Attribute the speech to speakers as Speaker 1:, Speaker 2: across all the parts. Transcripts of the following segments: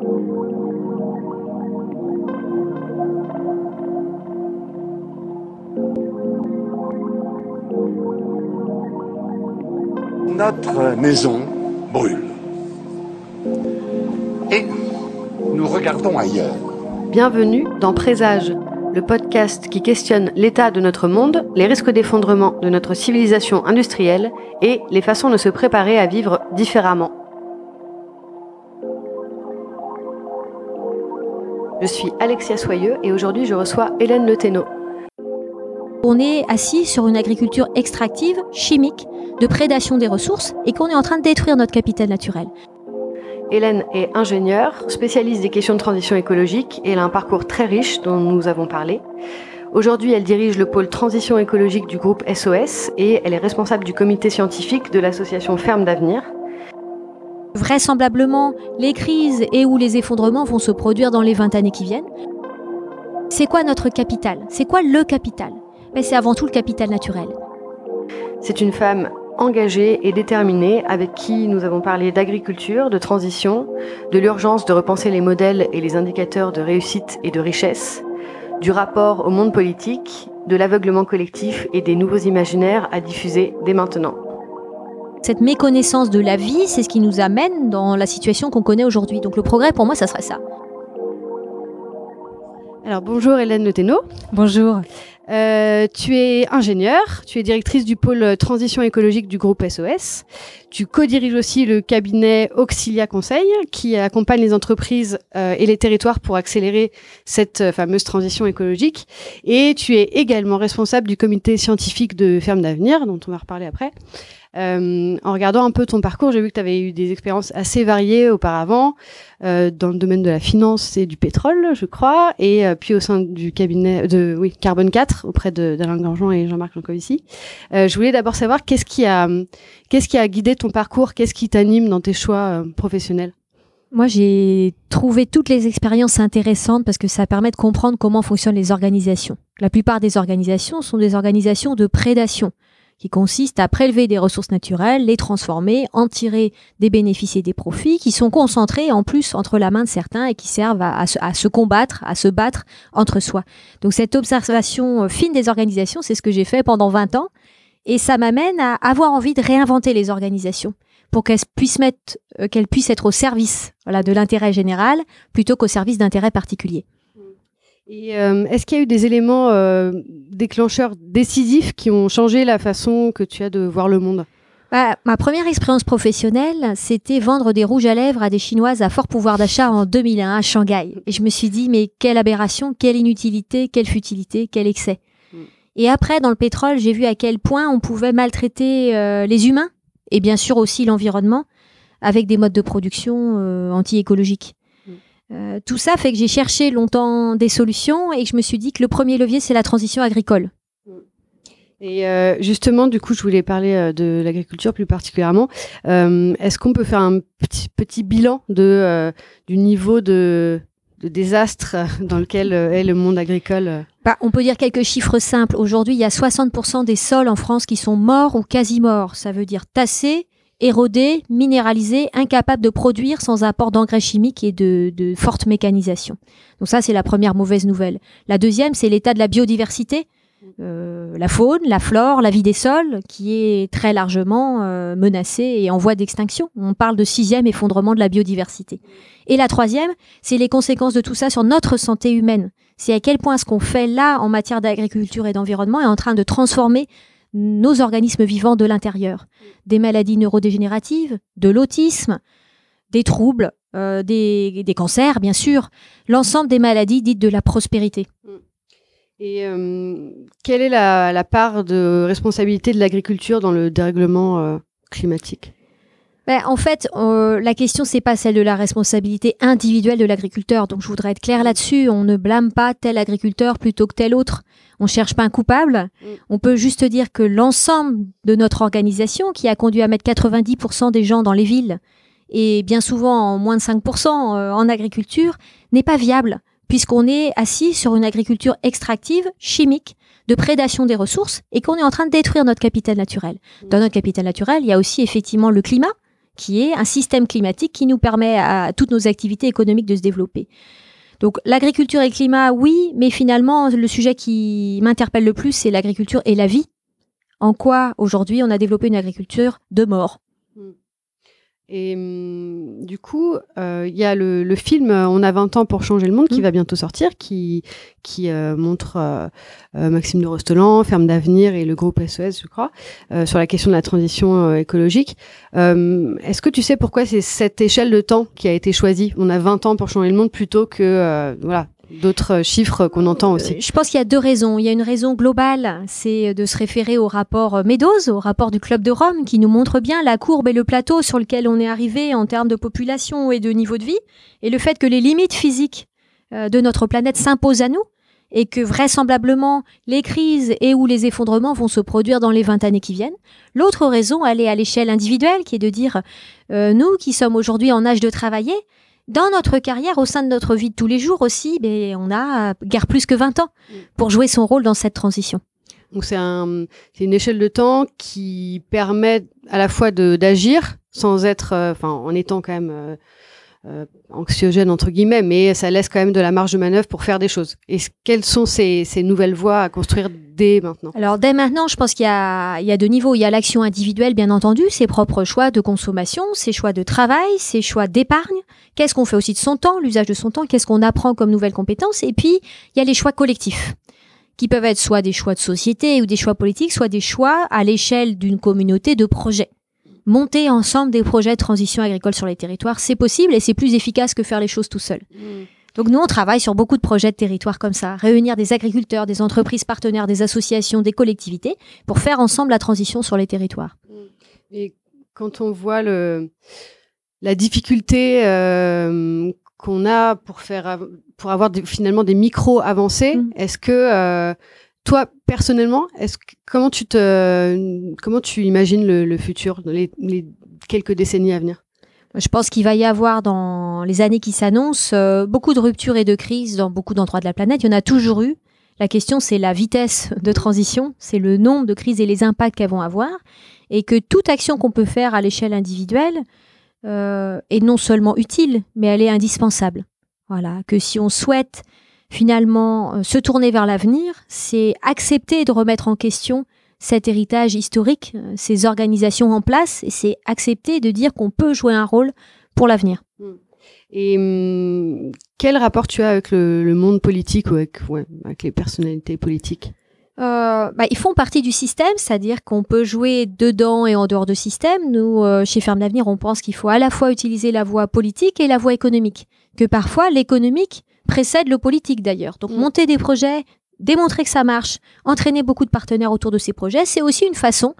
Speaker 1: Notre maison brûle. Et nous regardons ailleurs.
Speaker 2: Bienvenue dans Présage, le podcast qui questionne l'état de notre monde, les risques d'effondrement de notre civilisation industrielle et les façons de se préparer à vivre différemment. Je suis Alexia Soyeux et aujourd'hui je reçois Hélène Le
Speaker 3: On est assis sur une agriculture extractive, chimique, de prédation des ressources et qu'on est en train de détruire notre capital naturel.
Speaker 2: Hélène est ingénieure, spécialiste des questions de transition écologique et elle a un parcours très riche dont nous avons parlé. Aujourd'hui, elle dirige le pôle transition écologique du groupe SOS et elle est responsable du comité scientifique de l'association Ferme d'avenir.
Speaker 3: Vraisemblablement, les crises et ou les effondrements vont se produire dans les 20 années qui viennent. C'est quoi notre capital? C'est quoi le capital? Mais C'est avant tout le capital naturel.
Speaker 2: C'est une femme engagée et déterminée avec qui nous avons parlé d'agriculture, de transition, de l'urgence de repenser les modèles et les indicateurs de réussite et de richesse, du rapport au monde politique, de l'aveuglement collectif et des nouveaux imaginaires à diffuser dès maintenant.
Speaker 3: Cette méconnaissance de la vie, c'est ce qui nous amène dans la situation qu'on connaît aujourd'hui. Donc le progrès, pour moi, ça serait ça.
Speaker 2: Alors bonjour Hélène Le
Speaker 4: Bonjour.
Speaker 2: Euh, tu es ingénieure, tu es directrice du pôle transition écologique du groupe SOS. Tu co-diriges aussi le cabinet Auxilia Conseil qui accompagne les entreprises euh, et les territoires pour accélérer cette euh, fameuse transition écologique. Et tu es également responsable du comité scientifique de Ferme d'avenir dont on va reparler après. Euh, en regardant un peu ton parcours, j'ai vu que tu avais eu des expériences assez variées auparavant euh, dans le domaine de la finance et du pétrole, je crois, et euh, puis au sein du cabinet de oui Carbone 4 auprès d'Alain Gorgeon et Jean-Marc Jancovici. Je voulais d'abord savoir qu'est-ce qui a qu'est-ce qui a guidé ton parcours, qu'est-ce qui t'anime dans tes choix professionnels?
Speaker 3: Moi, j'ai trouvé toutes les expériences intéressantes parce que ça permet de comprendre comment fonctionnent les organisations. La plupart des organisations sont des organisations de prédation qui consiste à prélever des ressources naturelles, les transformer, en tirer des bénéfices et des profits, qui sont concentrés en plus entre la main de certains et qui servent à, se, combattre, à se battre entre soi. Donc cette observation euh, fine des organisations, c'est ce que j'ai fait pendant 20 ans, et ça m'amène à avoir envie de réinventer les organisations pour qu'elles puissent euh, qu'elles puissent être au service de l'intérêt général plutôt qu'au service d'intérêts particuliers.
Speaker 2: Et euh, est-ce qu'il y a eu des éléments euh, déclencheurs décisifs qui ont changé la façon que tu as de voir le monde?
Speaker 3: Bah, ma première expérience professionnelle, c'était vendre des rouges à lèvres à des Chinoises à fort pouvoir d'achat en 2001 à Shanghai. Et je me suis dit, mais quelle aberration, quelle inutilité, quelle futilité, quel excès. Mm. Et après, dans le pétrole, j'ai vu à quel point on pouvait maltraiter euh, les humains et bien sûr aussi l'environnement avec des modes de production anti-écologiques. Euh, tout ça fait que j'ai cherché longtemps des solutions et que je me suis dit que le premier levier, c'est la transition agricole.
Speaker 2: Et euh, justement, du coup, je voulais parler euh, de l'agriculture plus particulièrement. Est-ce qu'on peut faire un petit, petit bilan de, du niveau de, de désastre dans lequel est le monde agricole?
Speaker 3: Bah, On peut dire quelques chiffres simples. Aujourd'hui, il y a 60% des sols en France qui sont morts ou quasi morts. Ça veut dire tassés, érodé, minéralisé, incapable de produire sans apport d'engrais chimiques et de, de forte mécanisation. Donc ça, c'est la première mauvaise nouvelle. La deuxième, c'est l'état de la biodiversité. Euh, la faune, la flore, la vie des sols, qui est très largement euh, menacée et en voie d'extinction. On parle de sixième effondrement de la biodiversité. Et la troisième, c'est les conséquences de tout ça sur notre santé humaine. C'est à quel point ce qu'on fait là en matière d'agriculture et d'environnement est en train de transformer nos organismes vivants de l'intérieur. Des maladies neurodégénératives, de l'autisme, des troubles, euh, des, cancers, bien sûr, l'ensemble des maladies dites de la prospérité.
Speaker 2: Et euh, quelle est la, part de responsabilité de l'agriculture dans le dérèglement euh, climatique?
Speaker 3: Ben, en fait, la question c'est pas celle de la responsabilité individuelle de l'agriculteur. Donc je voudrais être clair là-dessus. On ne blâme pas tel agriculteur plutôt que tel autre. On cherche pas un coupable. Mm. On peut juste dire que l'ensemble de notre organisation, qui a conduit à mettre 90% des gens dans les villes et bien souvent en moins de 5% euh, en agriculture, n'est pas viable puisqu'on est assis sur une agriculture extractive, chimique, de prédation des ressources et qu'on est en train de détruire notre capital naturel. Mm. Dans notre capital naturel, il y a aussi effectivement le climat qui est un système climatique qui nous permet à toutes nos activités économiques de se développer. Donc l'agriculture et le climat, oui, mais finalement, le sujet qui m'interpelle le plus, c'est l'agriculture et la vie. En quoi, aujourd'hui, on a développé une agriculture de mort?
Speaker 2: Et hum, du coup, euh, il y a le, film euh, On a 20 ans pour changer le monde qui mmh. va bientôt sortir, qui, qui euh, montre Maxime de Rostelan, Ferme d'avenir et le groupe SOS, je crois, sur la question de la transition écologique. Est-ce que tu sais pourquoi c'est cette échelle de temps qui a été choisie? On a 20 ans pour changer le monde plutôt que voilà d'autres chiffres qu'on entend aussi
Speaker 3: Je pense qu'il y a deux raisons. Il y a une raison globale, c'est de se référer au rapport Meadows, au rapport du Club de Rome, qui nous montre bien la courbe et le plateau sur lequel on est arrivé en termes de population et de niveau de vie, et le fait que les limites physiques euh, de notre planète s'imposent à nous, et que vraisemblablement les crises et ou les effondrements vont se produire dans les 20 années qui viennent. L'autre raison, elle est à l'échelle individuelle, qui est de dire, euh, nous qui sommes aujourd'hui en âge de travailler, dans notre carrière, au sein de notre vie de tous les jours aussi, ben, on a guère plus que 20 ans pour jouer son rôle dans cette transition.
Speaker 2: Donc c'est un, une échelle de temps qui permet à la fois d'agir sans être, euh, en étant quand même euh, euh, anxiogène entre guillemets, mais ça laisse quand même de la marge de manœuvre pour faire des choses. Et quelles sont ces, ces nouvelles voies à construire dès maintenant?
Speaker 3: Alors dès maintenant, je pense qu'il y y a deux niveaux. Il y a l'action individuelle, bien entendu, ses propres choix de consommation, ses choix de travail, ses choix d'épargne. Qu'est-ce qu'on fait aussi de son temps, l'usage de son temps, qu'est-ce qu'on apprend comme nouvelles compétences? Et puis, il y a les choix collectifs qui peuvent être soit des choix de société ou des choix politiques, soit des choix à l'échelle d'une communauté de projets monter ensemble des projets de transition agricole sur les territoires, c'est possible et c'est plus efficace que faire les choses tout seul. Mm. Donc nous, on travaille sur beaucoup de projets de territoire comme ça, réunir des agriculteurs, des entreprises partenaires, des associations, des collectivités, pour faire ensemble la transition sur les territoires. Mm.
Speaker 2: Et quand on voit le, la difficulté euh, qu'on a pour faire pour avoir finalement des micros avancés, mm. est-ce que euh, toi, personnellement, comment tu imagines le, futur, les, les, quelques décennies à venir?
Speaker 3: Je pense qu'il va y avoir dans les années qui s'annoncent euh, beaucoup de ruptures et de crises dans beaucoup d'endroits de la planète. Il y en a toujours eu. La question, c'est la vitesse de transition, c'est le nombre de crises et les impacts qu'elles vont avoir, et que toute action qu'on peut faire à l'échelle individuelle euh, est non seulement utile, mais elle est indispensable. Voilà, que si on souhaite finalement, euh, se tourner vers l'avenir, c'est accepter de remettre en question cet héritage historique, euh, ces organisations en place, et c'est accepter de dire qu'on peut jouer un rôle pour l'avenir. Hmm.
Speaker 2: Et hum, quel rapport tu as avec le, monde politique ou avec, avec les personnalités politiques?
Speaker 3: Euh, bah, ils font partie du système, c'est-à-dire qu'on peut jouer dedans et en dehors de système. Nous, chez Ferme d'Avenir, on pense qu'il faut à la fois utiliser la voie politique et la voie économique. Que parfois, l'économique précède le politique d'ailleurs. Donc mm. monter des projets, démontrer que ça marche, entraîner beaucoup de partenaires autour de ces projets, c'est aussi une façon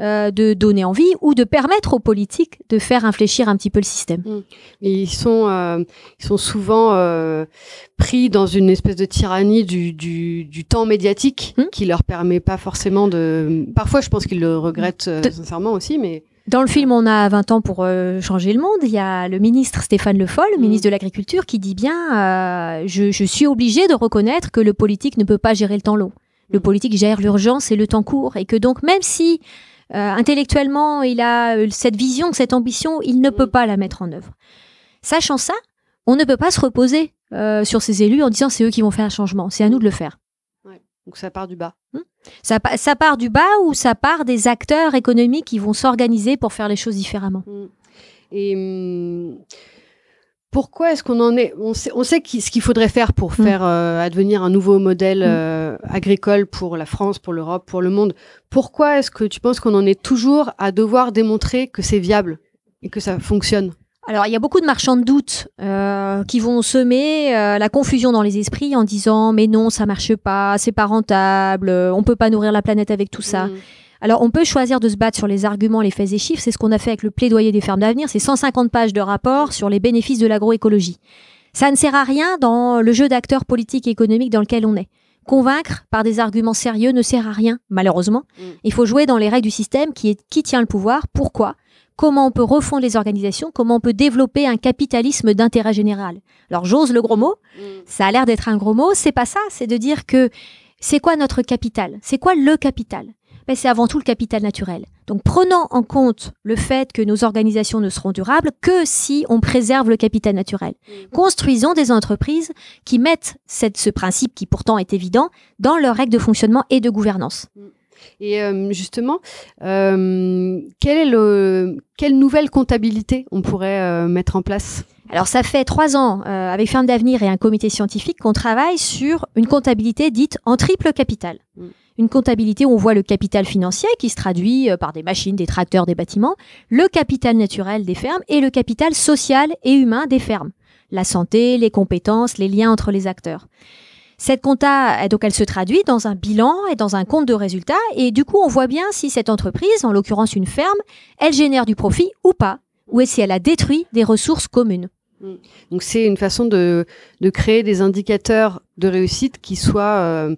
Speaker 3: euh, de donner envie ou de permettre aux politiques de faire infléchir un petit peu le système. Mm.
Speaker 2: ils sont, euh, ils sont souvent euh, pris dans une espèce de tyrannie du, du, du temps médiatique mm. qui leur permet pas forcément de. Parfois, je pense qu'ils le regrettent sincèrement aussi, mais.
Speaker 3: Dans le film On a 20 ans pour euh, changer le monde, il y a le ministre Stéphane Le Foll, mm. ministre de l'Agriculture, qui dit bien euh, je, suis obligé de reconnaître que le politique ne peut pas gérer le temps long. Le mm. politique gère l'urgence et le temps court. Et que donc, même si euh, intellectuellement il a cette vision, cette ambition, il ne peut mm. pas la mettre en œuvre. Sachant ça, on ne peut pas se reposer sur ces élus en disant c'est eux qui vont faire un changement. C'est à nous de le faire.
Speaker 2: Donc ça part du bas. Hmm
Speaker 3: ça, ça, part du bas ou ça part des acteurs économiques qui vont s'organiser pour faire les choses différemment? Hmm.
Speaker 2: Et hmm, pourquoi est-ce qu'on en est On sait, on sait ce qu'il faudrait faire pour faire euh, advenir un nouveau modèle euh, agricole pour la France, pour l'Europe, pour le monde? Pourquoi est-ce que tu penses qu'on en est toujours à devoir démontrer que c'est viable et que ça fonctionne?
Speaker 3: Alors, il y a beaucoup de marchands de doute euh, qui vont semer euh, la confusion dans les esprits en disant mais non, ça marche pas, c'est pas rentable, on peut pas nourrir la planète avec tout ça. Mm. Alors, on peut choisir de se battre sur les arguments, les faits et chiffres. C'est ce qu'on a fait avec le plaidoyer des fermes d'avenir. C'est 150 pages de rapport sur les bénéfices de l'agroécologie. Ça ne sert à rien dans le jeu d'acteurs politiques et économiques dans lequel on est. Convaincre par des arguments sérieux ne sert à rien, malheureusement. Mm. Il faut jouer dans les règles du système qui est qui tient le pouvoir, pourquoi, comment on peut refondre les organisations, comment on peut développer un capitalisme d'intérêt général. Alors j'ose le gros mot, mm. ça a l'air d'être un gros mot, c'est pas ça, c'est de dire que c'est quoi notre capital? C'est quoi le capital? Ben, C'est avant tout le capital naturel. Donc prenant en compte le fait que nos organisations ne seront durables que si on préserve le capital naturel. Construisons des entreprises qui mettent cette, ce principe, qui pourtant est évident, dans leurs règles de fonctionnement et de gouvernance.
Speaker 2: Et euh, justement, euh, quelle, est le, quelle nouvelle comptabilité on pourrait euh, mettre en place?
Speaker 3: Alors ça fait trois ans, euh, avec Ferme d'Avenir et un comité scientifique, qu'on travaille sur une comptabilité dite en triple capital.
Speaker 2: Mm.
Speaker 3: Une comptabilité où on voit le capital financier qui se traduit euh, par des machines, des tracteurs, des bâtiments, le capital naturel des fermes et le capital social et humain des fermes. La santé, les compétences, les liens entre les acteurs. Cette compta, euh, donc, elle se traduit dans un bilan et dans un compte de résultats. Et du coup, on voit bien si cette entreprise, en l'occurrence une ferme, elle génère du profit ou pas, ou si elle a détruit des ressources communes.
Speaker 2: Donc c'est une façon de, de créer des indicateurs de réussite qui soient euh,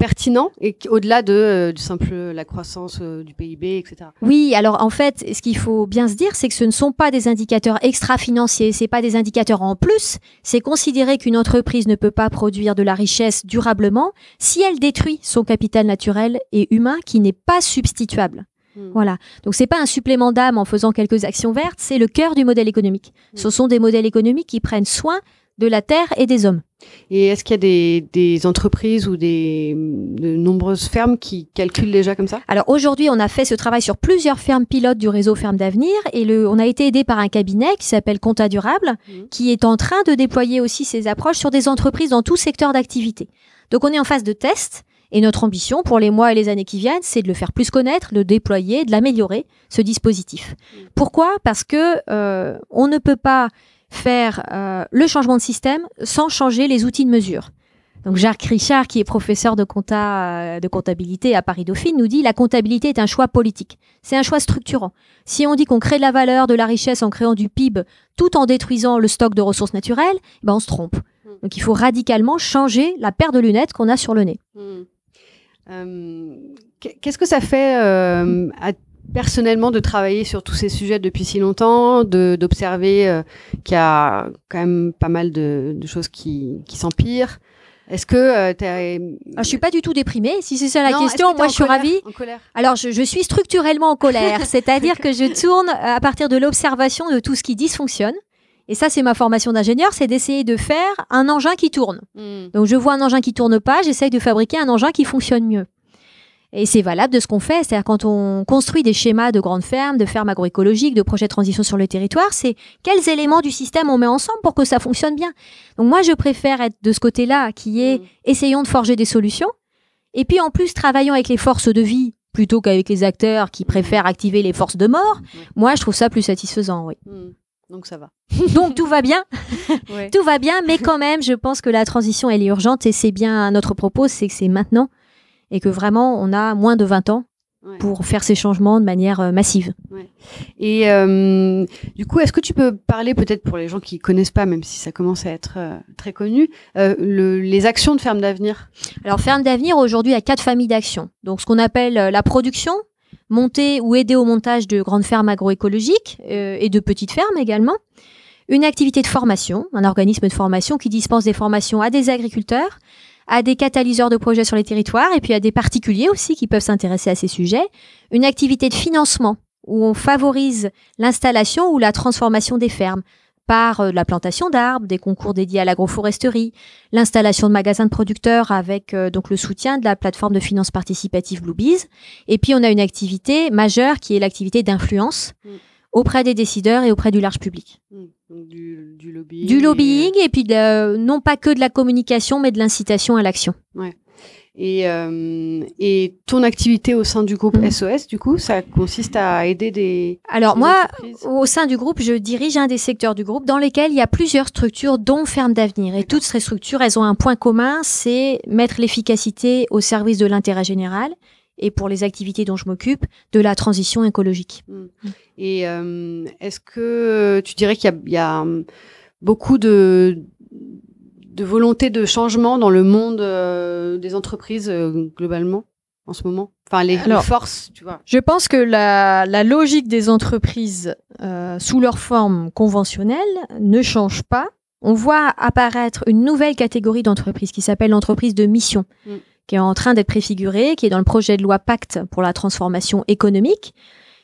Speaker 2: pertinents et au-delà de euh, du simple la croissance euh, du PIB, etc.
Speaker 3: Oui, alors en fait, ce qu'il faut bien se dire, c'est que ce ne sont pas des indicateurs extra-financiers, c'est pas des indicateurs en plus, c'est considérer qu'une entreprise ne peut pas produire de la richesse durablement si elle détruit son capital naturel et humain qui n'est pas substituable.
Speaker 2: Hmm.
Speaker 3: Voilà. Donc c'est pas un supplément d'âme en faisant quelques actions vertes, c'est le cœur du modèle économique. Ce sont des modèles économiques qui prennent soin de la terre et des hommes.
Speaker 2: Et est-ce qu'il y a des, des entreprises ou des de nombreuses fermes qui calculent déjà comme ça?
Speaker 3: Alors aujourd'hui, on a fait ce travail sur plusieurs fermes pilotes du réseau Fermes d'Avenir et le, on a été aidé par un cabinet qui s'appelle Compta Durable,
Speaker 2: Mhm.
Speaker 3: qui est en train de déployer aussi ses approches sur des entreprises dans tout secteur d'activité. Donc on est en phase de test et notre ambition pour les mois et les années qui viennent, c'est de le faire plus connaître, de le déployer, de l'améliorer, ce dispositif.
Speaker 2: Mhm.
Speaker 3: Pourquoi? Parce que euh, on ne peut pas faire euh, le changement de système sans changer les outils de mesure. Donc Jacques Richard, qui est professeur de, compta, euh, de comptabilité à Paris Dauphine, nous dit la comptabilité est un choix politique. C'est un choix structurant. Si on dit qu'on crée de la valeur, de la richesse en créant du PIB tout en détruisant le stock de ressources naturelles, ben on se trompe. Donc il faut radicalement changer la paire de lunettes qu'on a sur le nez.
Speaker 2: Hmm. Euh, qu'est- Qu'est-ce que ça fait euh, à- personnellement de travailler sur tous ces sujets depuis si longtemps, d'observer euh, qu'il y a quand même pas mal de, de choses qui, qui s'empirent Est-ce que euh, t'es-
Speaker 3: Ah, je suis pas du tout déprimée. Si c'est ça la
Speaker 2: Non,
Speaker 3: question, moi je suis
Speaker 2: colère
Speaker 3: ravie.
Speaker 2: En colère?
Speaker 3: Alors, je, je suis structurellement en colère, c'est-à-dire que je tourne à partir de l'observation de tout ce qui dysfonctionne. Et ça, c'est ma formation d'ingénieur, c'est d'essayer de faire un engin qui tourne.
Speaker 2: Hmm.
Speaker 3: Donc, je vois un engin qui tourne pas, j'essaye de fabriquer un engin qui fonctionne mieux. Et c'est valable de ce qu'on fait, c'est-à-dire quand on construit des schémas de grandes fermes, de fermes agroécologiques, de projets de transition sur le territoire, c'est quels éléments du système on met ensemble pour que ça fonctionne bien. Donc moi, je préfère être de ce côté-là, qui est
Speaker 2: Hmm.
Speaker 3: essayons de forger des solutions, et puis en plus travaillons avec les forces de vie plutôt qu'avec les acteurs qui préfèrent activer les forces de mort. Moi, je trouve ça plus satisfaisant, oui.
Speaker 2: Donc ça va.
Speaker 3: Donc tout va bien,
Speaker 2: Ouais.
Speaker 3: tout va bien, mais quand même, je pense que la transition, elle est urgente, et c'est bien notre propos, c'est que c'est maintenant, et que vraiment, on a moins de 20 ans
Speaker 2: Ouais.
Speaker 3: pour faire ces changements de manière euh, massive.
Speaker 2: Et euh, du coup, est-ce que tu peux parler peut-être pour les gens qui connaissent pas, même si ça commence à être euh, très connu, le- les actions de ferme d'avenir?
Speaker 3: Alors, Ferme d'avenir, aujourd'hui, a quatre familles d'actions. Donc, ce qu'on appelle la production, monter ou aider au montage de grandes fermes agroécologiques et de petites fermes également. Une activité de formation, un organisme de formation qui dispense des formations à des agriculteurs, à des catalyseurs de projets sur les territoires et puis à des particuliers aussi qui peuvent s'intéresser à ces sujets. Une activité de financement où on favorise l'installation ou la transformation des fermes par euh, la plantation d'arbres, des concours dédiés à l'agroforesterie, l'installation de magasins de producteurs avec euh, donc le soutien de la plateforme de finance participative Bluebees. Et puis on a une activité majeure qui est l'activité d'influence
Speaker 2: Mm.
Speaker 3: Auprès des décideurs et auprès du large public.
Speaker 2: Donc du, du lobbying.
Speaker 3: Du lobbying et puis de- non pas que de la communication mais de l'incitation à l'action.
Speaker 2: Et, euh, et ton activité au sein du groupe. SOS, du coup, ça consiste à aider des,
Speaker 3: Alors
Speaker 2: des
Speaker 3: moi, au sein du groupe, je dirige un des secteurs du groupe dans lesquels il y a plusieurs structures, dont Ferme d'avenir. Et toutes ces structures, elles ont un point commun, c'est mettre l'efficacité au service de l'intérêt général et pour les activités dont je m'occupe, de la transition écologique.
Speaker 2: Et euh, est-ce que tu dirais qu'il y a, il y a, hum, beaucoup de, de volonté de changement dans le monde euh, des entreprises euh, globalement en ce moment? Enfin, les, forces, tu vois.
Speaker 4: Je pense que la, la logique des entreprises euh, sous leur forme conventionnelle ne change pas.
Speaker 3: On voit apparaître une nouvelle catégorie d'entreprise qui s'appelle l'entreprise de mission,
Speaker 2: Mm.
Speaker 3: Qui est en train d'être préfigurée, qui est dans le projet de loi Pacte pour la transformation économique.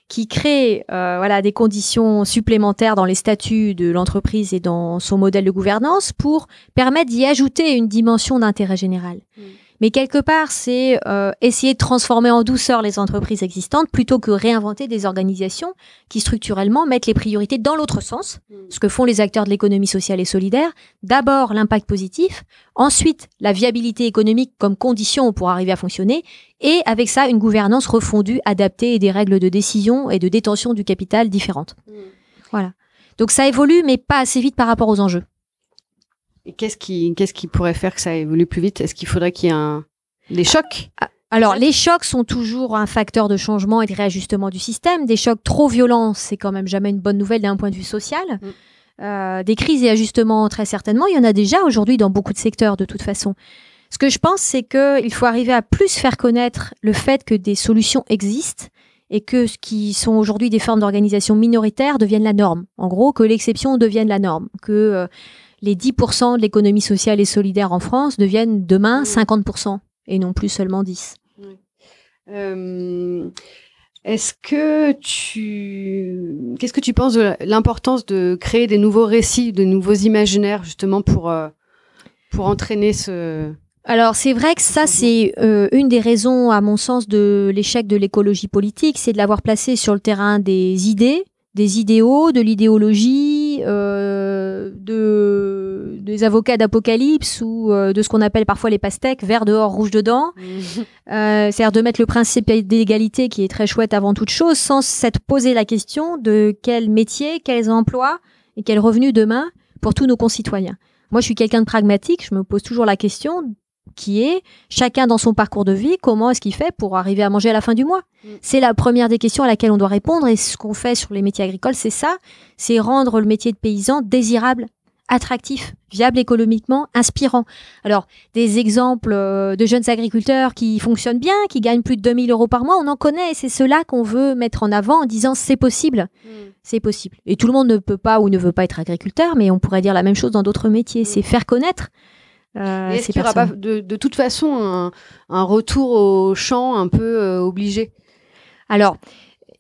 Speaker 3: qui crée euh, voilà des conditions supplémentaires dans les statuts de l'entreprise et dans son modèle de gouvernance pour permettre d'y ajouter une dimension d'intérêt général. Mm. Mais quelque part, c'est euh, essayer de transformer en douceur les entreprises existantes plutôt que réinventer des organisations qui structurellement mettent les priorités dans l'autre sens, mm. ce que font les acteurs de l'économie sociale et solidaire. D'abord l'impact positif, ensuite la viabilité économique comme condition pour arriver à fonctionner, et avec ça une gouvernance refondue, adaptée et des règles de décision et de détention du capital différentes. Mm. Voilà. Donc ça évolue, mais pas assez vite par rapport aux enjeux.
Speaker 2: Et qu'est-ce qui, qu'est-ce qui pourrait faire que ça évolue plus vite? Est-ce qu'il faudrait qu'il y ait un... des chocs?
Speaker 3: Ah, alors, les chocs sont toujours un facteur de changement et de réajustement du système. Des chocs trop violents, c'est quand même jamais une bonne nouvelle d'un point de vue social. Mm. Euh, des crises et ajustements, très certainement, il y en a déjà aujourd'hui dans beaucoup de secteurs, de toute façon. Ce que je pense, c'est qu'il faut arriver à plus faire connaître le fait que des solutions existent et que ce qui sont aujourd'hui des formes d'organisation minoritaires deviennent la norme. En gros, que l'exception devienne la norme, que euh, les 10% de l'économie sociale et solidaire en France deviennent demain 50% et non plus seulement 10.
Speaker 2: Euh, est-ce que tu qu'est-ce que tu penses de l'importance de créer des nouveaux récits, de nouveaux imaginaires justement pour euh, pour entraîner ce
Speaker 3: alors c'est vrai que ça c'est euh, une des raisons à mon sens de l'échec de l'écologie politique, c'est de l'avoir placé sur le terrain des idées, des idéaux, de l'idéologie, euh, de, des avocats d'apocalypse ou euh, de ce qu'on appelle parfois les pastèques, vert dehors, rouge dedans. euh, C'est-à-dire de mettre le principe d'égalité qui est très chouette avant toute chose, sans s'être posé la question de quel métier, quels emplois et quels revenus demain pour tous nos concitoyens. Moi, je suis quelqu'un de pragmatique, je me pose toujours la question qui est chacun dans son parcours de vie, comment est-ce qu'il fait pour arriver à manger à la fin du mois mm. C'est la première des questions à laquelle on doit répondre et ce qu'on fait sur les métiers agricoles, c'est ça, c'est rendre le métier de paysan désirable, attractif, viable économiquement, inspirant. Alors, des exemples euh, de jeunes agriculteurs qui fonctionnent bien, qui gagnent plus de 2000 euros par mois, on en connaît et c'est cela qu'on veut mettre en avant en disant c'est possible. Mm. C'est possible. Et tout le monde ne peut pas ou ne veut pas être agriculteur, mais on pourrait dire la même chose dans d'autres métiers. Mm. C'est faire connaître
Speaker 2: euh, Est-ce qu'il n'y aura pas de, de, toute façon un, un, retour au champ un peu euh, obligé?
Speaker 3: Alors,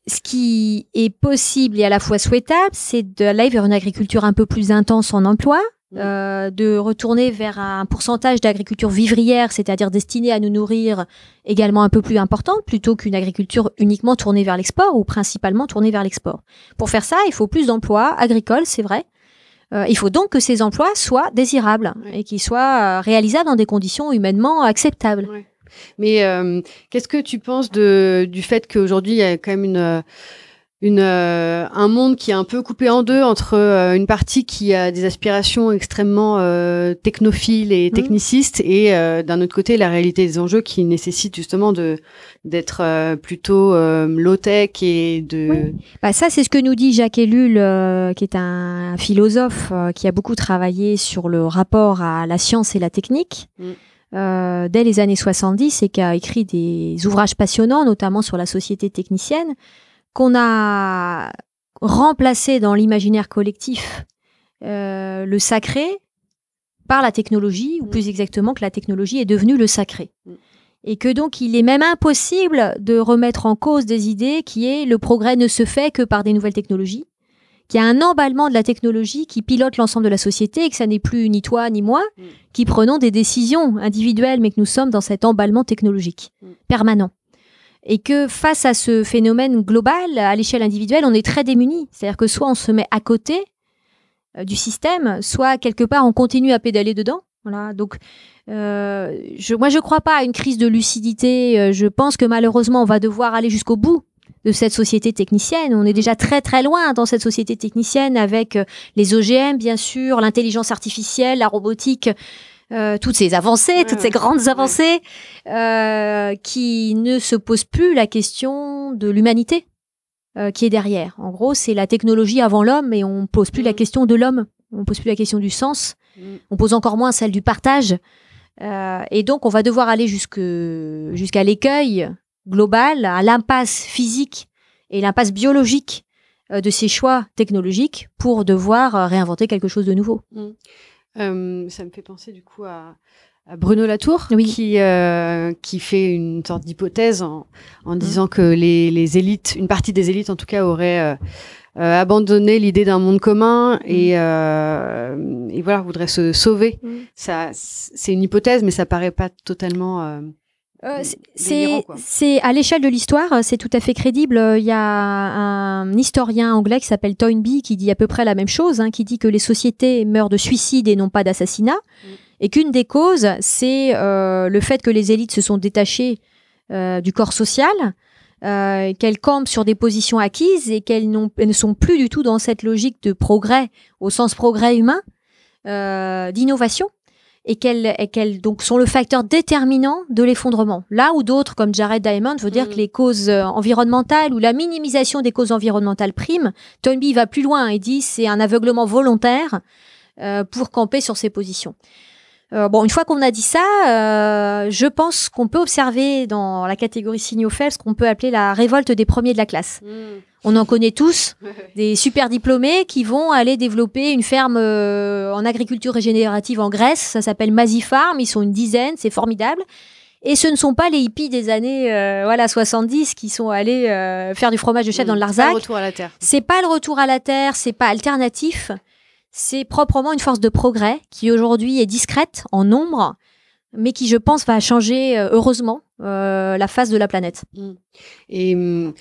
Speaker 3: ce qui est possible et à la fois souhaitable, c'est d'aller vers une agriculture un peu plus intense en emploi, mmh. euh, de retourner vers un pourcentage d'agriculture vivrière, c'est-à-dire destinée à nous nourrir également un peu plus importante, plutôt qu'une agriculture uniquement tournée vers l'export ou principalement tournée vers l'export. Pour faire ça, il faut plus d'emplois agricoles, c'est vrai, il faut donc que ces emplois soient désirables et qu'ils soient euh, réalisables dans des conditions humainement acceptables.
Speaker 2: Mais euh, qu'est-ce que tu penses de, du fait qu'aujourd'hui, il y a quand même une une, euh, un monde qui est un peu coupé en deux entre euh, une partie qui a des aspirations extrêmement euh, technophiles et mmh. technicistes et d'un autre côté la réalité des enjeux qui nécessite justement de d'être plutôt low tech et de
Speaker 3: bah ça c'est ce que nous dit Jacques Ellul qui est un philosophe qui a beaucoup travaillé sur le rapport à la science et la technique mmh. dès les années 70 et qui a écrit des ouvrages passionnants notamment sur la société technicienne qu'on a remplacé dans l'imaginaire collectif euh, le sacré par la technologie, ou mm. plus exactement que la technologie est devenue le sacré. Mm. Et que donc il est même impossible de remettre en cause des idées qui est le progrès ne se fait que par des nouvelles technologies, qu'il y a un emballement de la technologie qui pilote l'ensemble de la société et que ça n'est plus ni toi ni moi mm. qui prenons des décisions individuelles, mais que nous sommes dans cet emballement technologique permanent et que face à ce phénomène global, à l'échelle individuelle, on est très démunis. C'est-à-dire que soit on se met à côté euh, du système, soit quelque part on continue à pédaler dedans. Voilà. Donc, euh, je, moi, je crois pas à une crise de lucidité. Euh, je pense que malheureusement, on va devoir aller jusqu'au bout de cette société technicienne. On est déjà très très loin dans cette société technicienne avec les OGM, bien sûr, l'intelligence artificielle, la robotique. Euh, toutes ces avancées, toutes ces grandes avancées, euh, qui ne se posent plus la question de l'humanité euh, qui est derrière. En gros, c'est la technologie avant l'homme, et on pose plus la mm. question de l'homme, on pose plus la question du sens, mm. on pose encore moins celle du partage. et donc, on va devoir aller jusqu'à l'écueil global, à l'impasse physique et l'impasse biologique de ces choix technologiques pour devoir réinventer quelque chose de nouveau.
Speaker 2: Mm. Euh, ça me fait penser du coup à, Bruno Latour, qui, euh, qui fait une sorte d'hypothèse en, en mmh. disant que les, les, élites, une partie des élites en tout cas, auraient euh, euh abandonné l'idée d'un monde commun mmh. et, euh, et, voilà, voudraient se sauver. Mmh. Ça, c'est une hypothèse, mais ça paraît pas totalement. Euh,
Speaker 3: euh c'est à l'échelle de l'histoire, c'est tout à fait crédible. Il y a un historien anglais qui s'appelle Toynbee qui dit à peu près la même chose, hein, qui dit que les sociétés meurent de suicide et non pas d'assassinat et qu'une des causes, c'est euh, le fait que les élites se sont détachées euh, du corps social, euh, qu'elles campent sur des positions acquises et qu'elles ne sont plus du tout dans cette logique de progrès, au sens progrès humain, d'innovation, et qu'elles donc sont le facteur déterminant de l'effondrement. Là où d'autres, comme Jared Diamond, veut dire mm. que les causes environnementales ou la minimisation des causes environnementales prime, Toynbee va plus loin et dit c'est un aveuglement volontaire pour camper sur ces positions. Euh, bon, une fois qu'on a dit ça, euh, je pense qu'on peut observer dans la catégorie signaux faibles ce qu'on peut appeler la révolte des premiers de la classe. Hmm. On en connaît tous, des super diplômés qui vont aller développer une ferme euh, en agriculture régénérative en Grèce. Ça s'appelle Farm. Ils sont une dizaine, c'est formidable. Et ce ne sont pas les hippies des années voilà 70 qui sont allés faire du fromage de chèvre hmm. dans le Larzac. C'est pas le
Speaker 2: retour à la terre.
Speaker 3: C'est pas le retour à la terre, c'est pas alternatif c'est proprement une force de progrès qui aujourd'hui est discrète en nombre, mais qui, je pense, va changer euh, heureusement euh, la face de la planète.
Speaker 2: Mm. Et mm,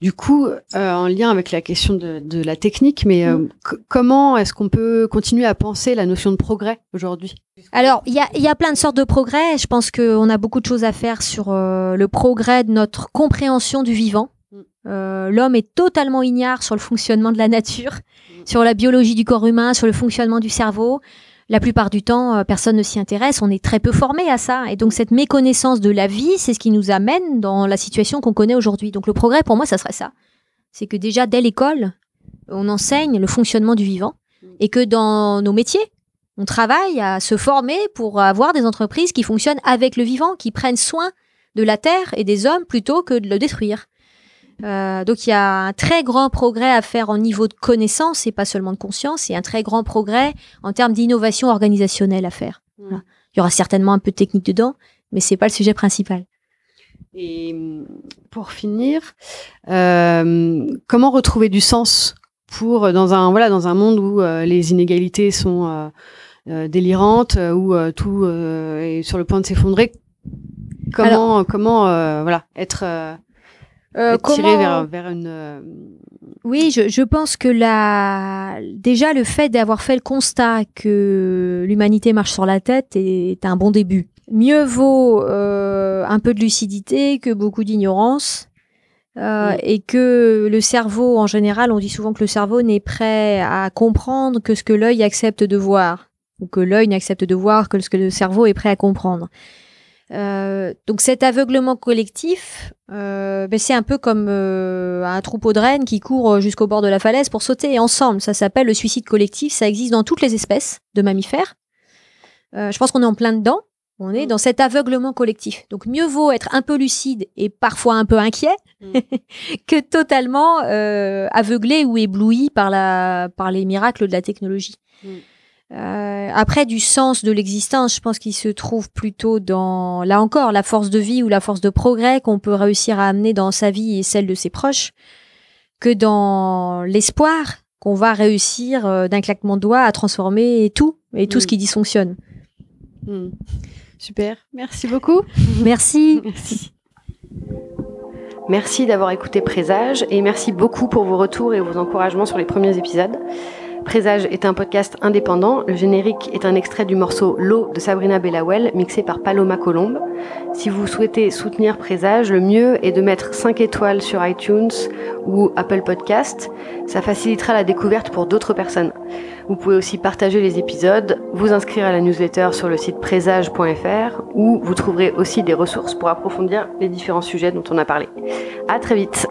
Speaker 2: du coup, euh, en lien avec la question de, la technique, mais mm. comment est-ce qu'on peut continuer à penser la notion de progrès aujourd'hui?
Speaker 3: Alors, il y y a, plein de sortes de progrès. Je pense qu'on a beaucoup de choses à faire sur le progrès de notre compréhension du vivant. Euh, l'homme est totalement ignare sur le fonctionnement de la nature, sur la biologie du corps humain, sur le fonctionnement du cerveau. La plupart du temps, euh, personne ne s'y intéresse. On est très peu formé à ça. Et donc, cette méconnaissance de la vie, c'est ce qui nous amène dans la situation qu'on connaît aujourd'hui. Donc, le progrès, pour moi, ça serait ça. C'est que déjà, dès l'école, on enseigne le fonctionnement du vivant et que dans nos métiers, on travaille à se former pour avoir des entreprises qui fonctionnent avec le vivant, qui prennent soin de la terre et des hommes plutôt que de le détruire. Euh, donc il y a un très grand progrès à faire en niveau de connaissance et pas seulement de conscience, et un très grand progrès en termes d'innovation organisationnelle à faire. Il y aura certainement un peu de technique dedans, mais c'est pas le sujet principal.
Speaker 2: Et pour finir, euh, comment retrouver du sens pour dans un voilà dans un monde où euh, les inégalités sont délirantes, où tout est sur le point de s'effondrer? Comment comment voilà être euh, comment... vers, une. Euh,
Speaker 3: oui, je, je, pense que la... déjà le fait d'avoir fait le constat que l'humanité marche sur la tête est un bon début. Mieux vaut euh, un peu de lucidité que beaucoup d'ignorance. Euh, et que le cerveau, en général, on dit souvent que le cerveau n'est prêt à comprendre que ce que l'œil accepte de voir, ou que l'œil n'accepte de voir que ce que le cerveau est prêt à comprendre. Euh, donc cet aveuglement collectif, euh, ben c'est un peu comme euh, un troupeau de rennes qui court jusqu'au bord de la falaise pour sauter ensemble. Ça s'appelle le suicide collectif. Ça existe dans toutes les espèces de mammifères. je pense qu'on est en plein dedans. On est mm. dans cet aveuglement collectif. Donc mieux vaut être un peu lucide et parfois un peu inquiet mm. que totalement aveuglé ou ébloui par, la, par les miracles de la technologie. Euh, après, du sens de l'existence, je pense qu'il se trouve plutôt dans, là encore, la force de vie ou la force de progrès qu'on peut réussir à amener dans sa vie et celle de ses proches, que dans l'espoir qu'on va réussir euh, d'un claquement de doigts à transformer tout et tout ce mm. qui dysfonctionne.
Speaker 2: Mm. Super, merci beaucoup.
Speaker 3: merci.
Speaker 2: merci. Merci d'avoir écouté Présage et merci beaucoup pour vos retours et vos encouragements sur les premiers épisodes. Présage est un podcast indépendant. Le générique est un extrait du morceau L'eau de Sabrina Bellawell, mixé par Paloma Colombe. Si vous souhaitez soutenir Présage, le mieux est de mettre 5 étoiles sur iTunes ou Apple Podcast. Ça facilitera la découverte pour d'autres personnes. Vous pouvez aussi partager les épisodes, vous inscrire à la newsletter sur le site présage.fr où vous trouverez aussi des ressources pour approfondir les différents sujets dont on a parlé. À très vite!